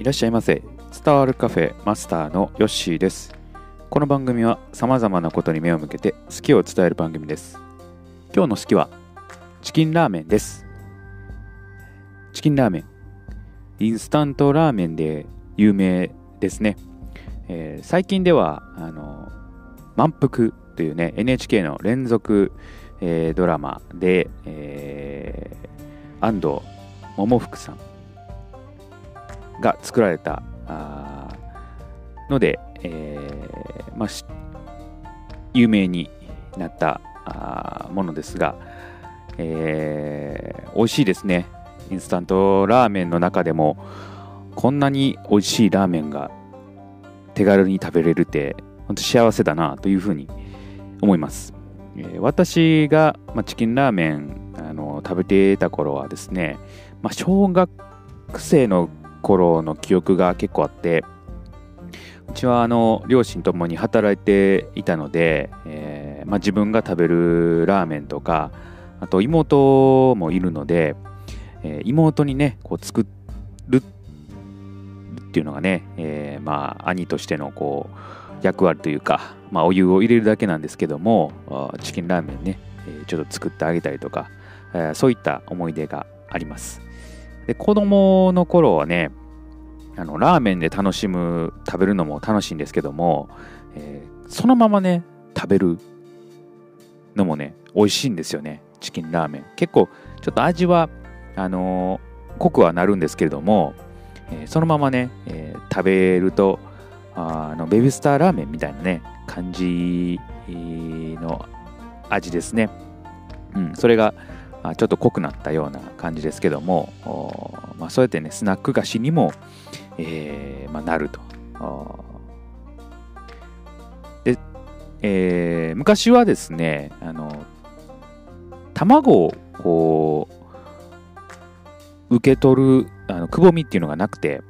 いらっしゃいませ。伝わるカフェマスターのヨッシーです。この番組は様々なことに目を向けて好きを伝える番組です。今日の好きはチキンラーメンです。チキンラーメン。インスタントラーメンで有名ですね、えー、最近ではあの満腹というね NHK の連続、えー、ドラマで、えー、安藤桃福さんが作られたので、えーまあ、有名になったものですが、えー、美味しいですね。インスタントラーメンの中でもこんなに美味しいラーメンが手軽に食べれるって本当幸せだなというふうに思います、えー、私が、まあ、チキンラーメンあの食べてた頃はですね、まあ、小学生の頃の記憶が結構あってうちはあの両親ともに働いていたので、えー、まあ、自分が食べるラーメンとかあと妹もいるので、えー、妹にねこう作るっていうのがね、えー、まあ兄としてのこう役割というか、まあ、お湯を入れるだけなんですけどもチキンラーメンねちょっと作ってあげたりとかそういった思い出があります。で子供の頃はねあのラーメンで楽しむ食べるのも楽しいんですけども、えー、そのままね食べるのもね美味しいんですよねチキンラーメン。結構ちょっと味はあのー、濃くはなるんですけれども、えー、そのままね、え食べるとあのベビースターラーメンみたいなね感じの味ですね。うんそれがちょっと濃くなったような感じですけども、まあ、そうやってねスナック菓子にも、えーまあ、なると。で、えー、昔はですねあの卵をこう受け取るあのくぼみっていうのがなくて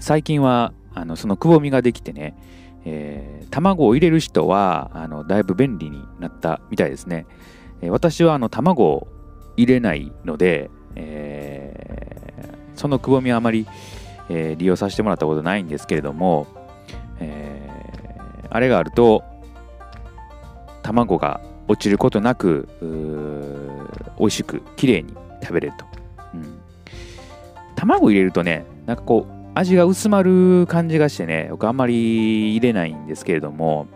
最近はあのそのくぼみができてね、えー、卵を入れる人はあのだいぶ便利になったみたいですね。私はあの卵入れないので、えー、そのくぼみはあまり、えー、利用させてもらったことないんですけれども、えー、あれがあると卵が落ちることなく美味しくきれいに食べれると、うん、卵入れるとねなんかこう味が薄まる感じがしてね僕あんまり入れないんですけれども、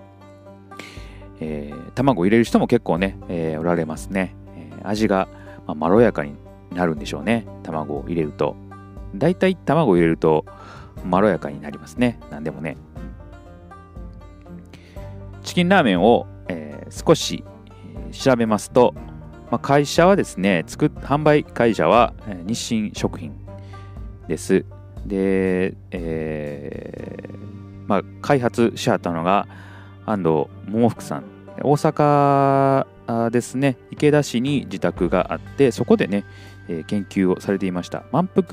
えー、卵入れる人も結構ね、えー、おられますね、えー、味がまあ、まろやかになるんでしょうね。卵を入れると。だいたい卵を入れるとまろやかになりますね。何でもね。チキンラーメンを、えー、少し、調べますと、まあ、会社はですね作販売会社は、日清食品です。で、えーまあ、開発しはったのが安藤桃福さん。大阪ですね。池田市に自宅があってそこでね、えー、研究をされていました。満腹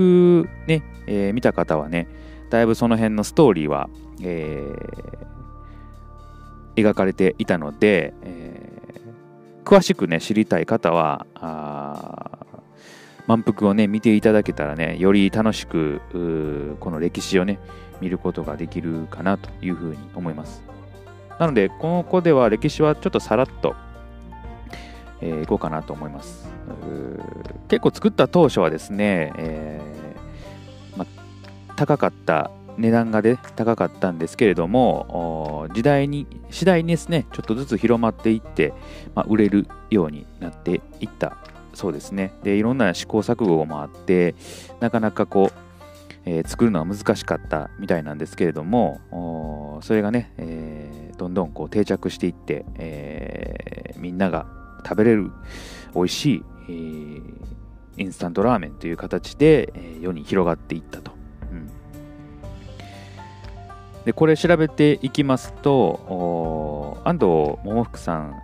ね、えー、見た方はねだいぶその辺のストーリーは、えー、描かれていたので、え詳しくね知りたい方は満腹をね見ていただけたらねより楽しくこの歴史をね見ることができるかなというふうに思います。なのでここでは歴史はちょっとさらっとえー、いこうかなと思います。結構作った当初はですね、えー、ま、高かった値段がで高かったんですけれども時代に次第にですねちょっとずつ広まっていって、ま、売れるようになっていったそうですねでいろんな試行錯誤もあってなかなかこう、えー、作るのは難しかったみたいなんですけれどもそれがね、えー、どんどんこう定着していって、えー、みんなが食べれる美味しい、えー、インスタントラーメンという形で、えー、世に広がっていったと。うん、でこれ調べていきますと安藤桃福さん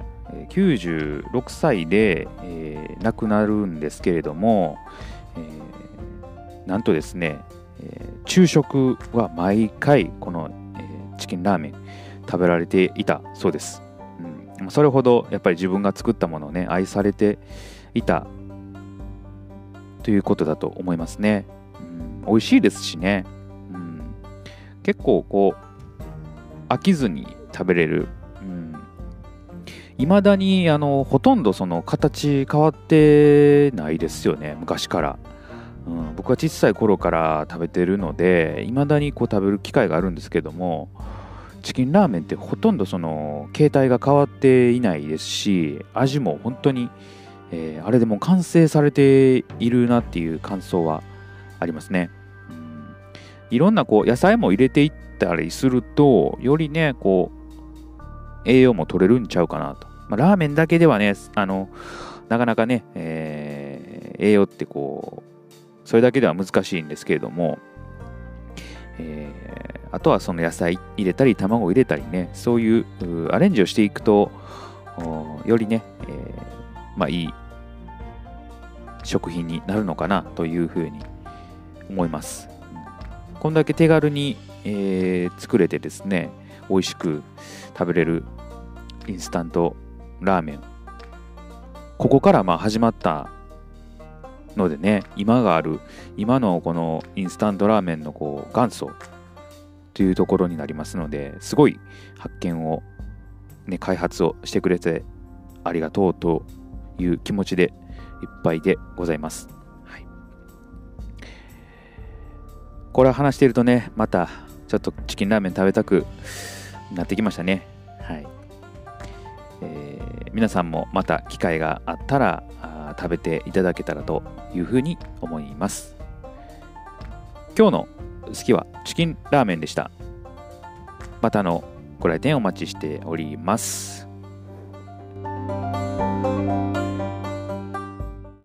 96歳で、えー、亡くなるんですけれども、えー、なんとですね、えー、昼食は毎回この、えー、チキンラーメン食べられていたそうです。それほどやっぱり自分が作ったものをね愛されていたということだと思いますね、うん、美味しいですしね、うん結構こう飽きずに食べれる。いま、うん、だにあのほとんどその形変わってないですよね。昔から、うん、僕は小さい頃から食べてるのでいまだにこう食べる機会があるんですけどもチキンラーメンってほとんどその形態が変わっていないですし味も本当に、えー、あれでも完成されているなっていう感想はありますね、うん、いろんなこう野菜も入れていったりするとよりねこう栄養も取れるんちゃうかなと、まあ、ラーメンだけではねあのなかなかね、えー、栄養ってこうそれだけでは難しいんですけれども、えー、あとはその野菜入れたり卵入れたりねそういうアレンジをしていくとよりね、えー、まあいい食品になるのかなというふうに思います。こんだけ手軽に、えー、作れてですね美味しく食べれるインスタントラーメンここからまあ始まったのでね今がある今のこのインスタントラーメンのこう元祖というところになりますのですごい発見を、ね、開発をしてくれてありがとうという気持ちでいっぱいでございます。はい、これは話しているとね、またちょっとチキンラーメン食べたくなってきましたね。はいえー、皆さんもまた機会があったら食べていただけたらというふうに思います。今日の好きはチキンラーメンでした。またのご来店お待ちしております。